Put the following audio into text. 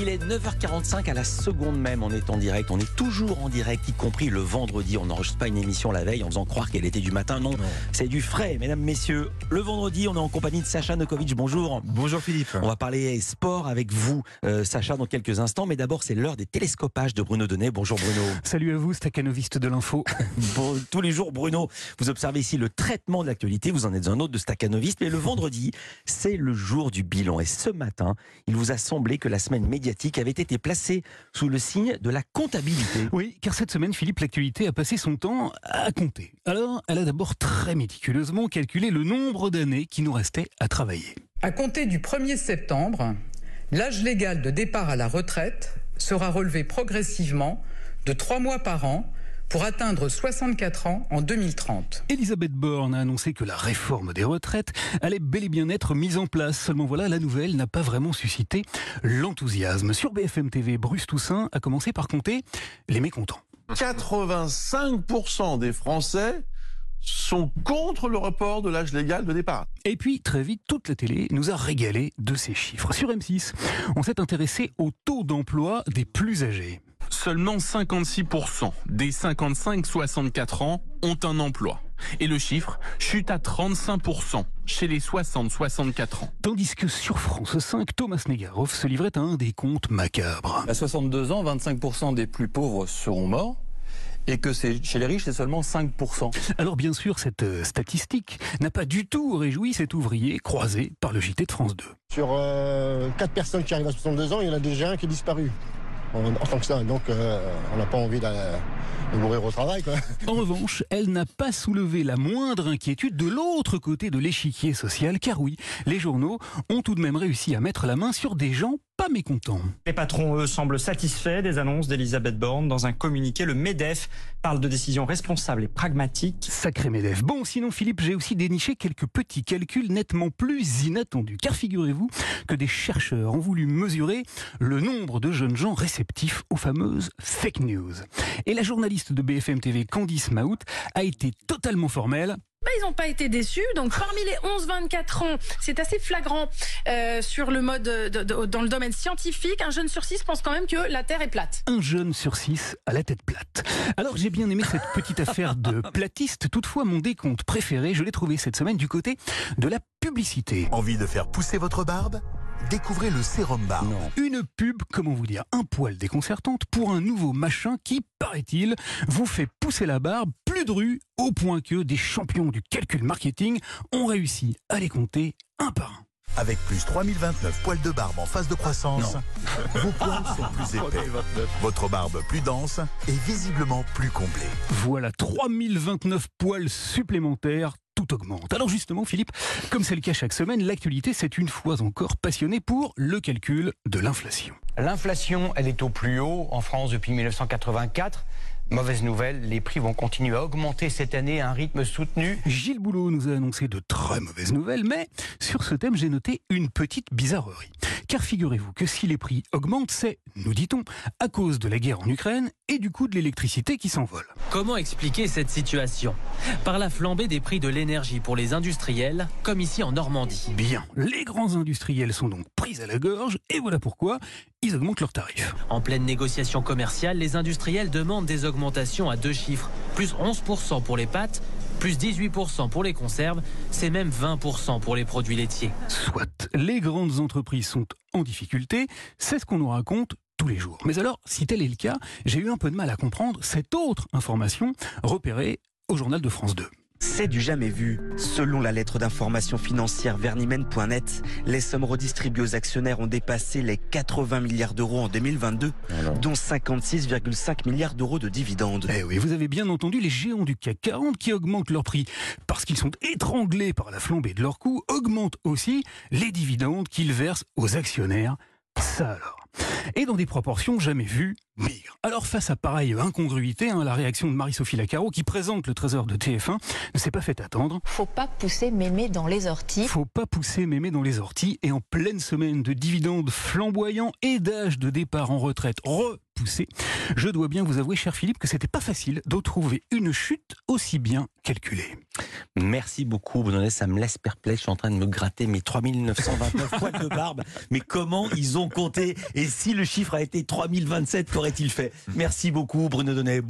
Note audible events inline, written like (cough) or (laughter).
Il est 9h45 à la seconde même, on est en direct, on est toujours en direct, y compris le vendredi. On n'enregistre pas une émission la veille en faisant croire qu'elle était du matin. Non, c'est du frais, mesdames, messieurs. Le vendredi, on est en compagnie de Sacha Nokovic. Bonjour. Bonjour Philippe. On va parler sport avec vous, euh, Sacha, dans quelques instants. Mais d'abord, c'est l'heure des télescopages de Bruno Donnet. Bonjour Bruno. (laughs) Salut à vous, staccanoviste de l'info. (laughs) Bon, tous les jours, Bruno, vous observez ici le traitement de l'actualité. Vous en êtes un autre de staccanoviste. Mais le vendredi, c'est le jour du bilan. Et ce matin, il vous a semblé que la semaine médiatique avait été placée sous le signe de la comptabilité. Oui, car cette semaine, Philippe, l'actualité a passé son temps à compter. Alors, elle a d'abord très méticuleusement calculé le nombre d'années qui nous restait à travailler. À compter du 1er septembre, l'âge légal de départ à la retraite sera relevé progressivement de 3 mois par an pour atteindre 64 ans en 2030. Elisabeth Borne a annoncé que la réforme des retraites allait bel et bien être mise en place. Seulement voilà, la nouvelle n'a pas vraiment suscité l'enthousiasme. Sur BFM TV, Bruce Toussaint a commencé par compter les mécontents. 85% des Français sont contre le report de l'âge légal de départ. Et puis, très vite, toute la télé nous a régalé de ces chiffres. Sur M6, on s'est intéressé au taux d'emploi des plus âgés. Seulement 56% des 55-64 ans ont un emploi. Et le chiffre chute à 35% chez les 60-64 ans. Tandis que sur France 5, Thomas Negaroff se livrait à un des comptes macabres. À 62 ans, 25% des plus pauvres seront morts et que c'est chez les riches, c'est seulement 5%. Alors bien sûr, cette euh, statistique n'a pas du tout réjoui cet ouvrier croisé par le JT de France 2. Sur 4 euh, personnes qui arrivent à 62 ans, il y en a déjà un qui est disparu. En, tant que ça, donc euh, on n'a pas envie de mourir au travail. En revanche, elle n'a pas soulevé la moindre inquiétude de l'autre côté de l'échiquier social, car oui, les journaux ont tout de même réussi à mettre la main sur des gens pas mécontents. Les patrons, eux, semblent satisfaits des annonces d'Elisabeth Borne. Dans un communiqué, le MEDEF parle de décisions responsables et pragmatiques. Sacré MEDEF. Bon, sinon, Philippe, j'ai aussi déniché quelques petits calculs nettement plus inattendus. Car figurez-vous que des chercheurs ont voulu mesurer le nombre de jeunes gens réceptifs aux fameuses fake news. Et la journaliste de BFM TV, Candice Maout, a été totalement formelle. Bah, ils n'ont pas été déçus. Donc, parmi les 11-24 ans, c'est assez flagrant euh, sur le mode, de, de, dans le domaine scientifique. Un jeune sur six pense quand même que la Terre est plate. Un jeune sur six à la tête plate. Alors, j'ai bien aimé cette petite affaire de (laughs) platiste. Toutefois, mon décompte préféré, je l'ai trouvé cette semaine du côté de la publicité. Envie de faire pousser votre barbe? Découvrez le sérum barbe. Une pub, comment vous dire, un poil déconcertante pour un nouveau machin qui, paraît-il, vous fait pousser la barbe plus au point que des champions du calcul marketing ont réussi à les compter un par un. Avec plus 3029 poils de barbe en phase de croissance, vos poils sont plus épais, votre barbe plus dense et visiblement plus complet. Voilà 3029 poils supplémentaires tout augmente. Alors justement, Philippe, comme c'est le cas chaque semaine, l'actualité s'est une fois encore passionnée pour le calcul de l'inflation. L'inflation, elle est au plus haut en France depuis 1984. Mauvaise nouvelle, les prix vont continuer à augmenter cette année à un rythme soutenu. Gilles Boulot nous a annoncé de très mauvaises nouvelles, mais sur ce thème, j'ai noté une petite bizarrerie. Car figurez-vous que si les prix augmentent, c'est, nous dit-on, à cause de la guerre en Ukraine et du coût de l'électricité qui s'envole. Comment expliquer cette situation? Par la flambée des prix de l'énergie pour les industriels, comme ici en Normandie. Bien, les grands industriels sont donc pris à la gorge, et voilà pourquoi ils augmentent leurs tarifs. En pleine négociation commerciale, les industriels demandent des augmentations à deux chiffres, plus 11% pour les pâtes, plus 18% pour les conserves, c'est même 20% pour les produits laitiers. Soit, les grandes entreprises sont en difficulté, c'est ce qu'on nous raconte tous les jours. Mais alors, si tel est le cas, j'ai eu un peu de mal à comprendre cette autre information repérée au journal de France 2. C'est du jamais vu. Selon la lettre d'information financière vernimen.net, les sommes redistribuées aux actionnaires ont dépassé les 80 milliards d'euros en 2022, dont 56,5 milliards d'euros de dividendes. Eh oui, vous avez bien entendu les géants du CAC 40 qui augmentent leur prix parce qu'ils sont étranglés par la flambée de leurs coûts, augmentent aussi les dividendes qu'ils versent aux actionnaires. Ça alors. Et dans des proportions jamais vues, bigre. Alors face à pareille incongruité, hein, la réaction de Marie-Sophie Lacaro, qui présente le trésor de TF1, ne s'est pas fait attendre. Faut pas pousser mémé dans les orties. Faut pas pousser mémé dans les orties. Et en pleine semaine de dividendes flamboyants et d'âge de départ en retraite Je dois bien vous avouer, cher Philippe, que c'était pas facile de trouver une chute aussi bien calculée. Merci beaucoup, Bruno. Ça me laisse perplexe. Je suis en train de me gratter mes 3929 poils de barbe. Mais comment ils ont compté? Et si le chiffre a été 3027, qu'aurait-il fait? Merci beaucoup, Bruno Donnet.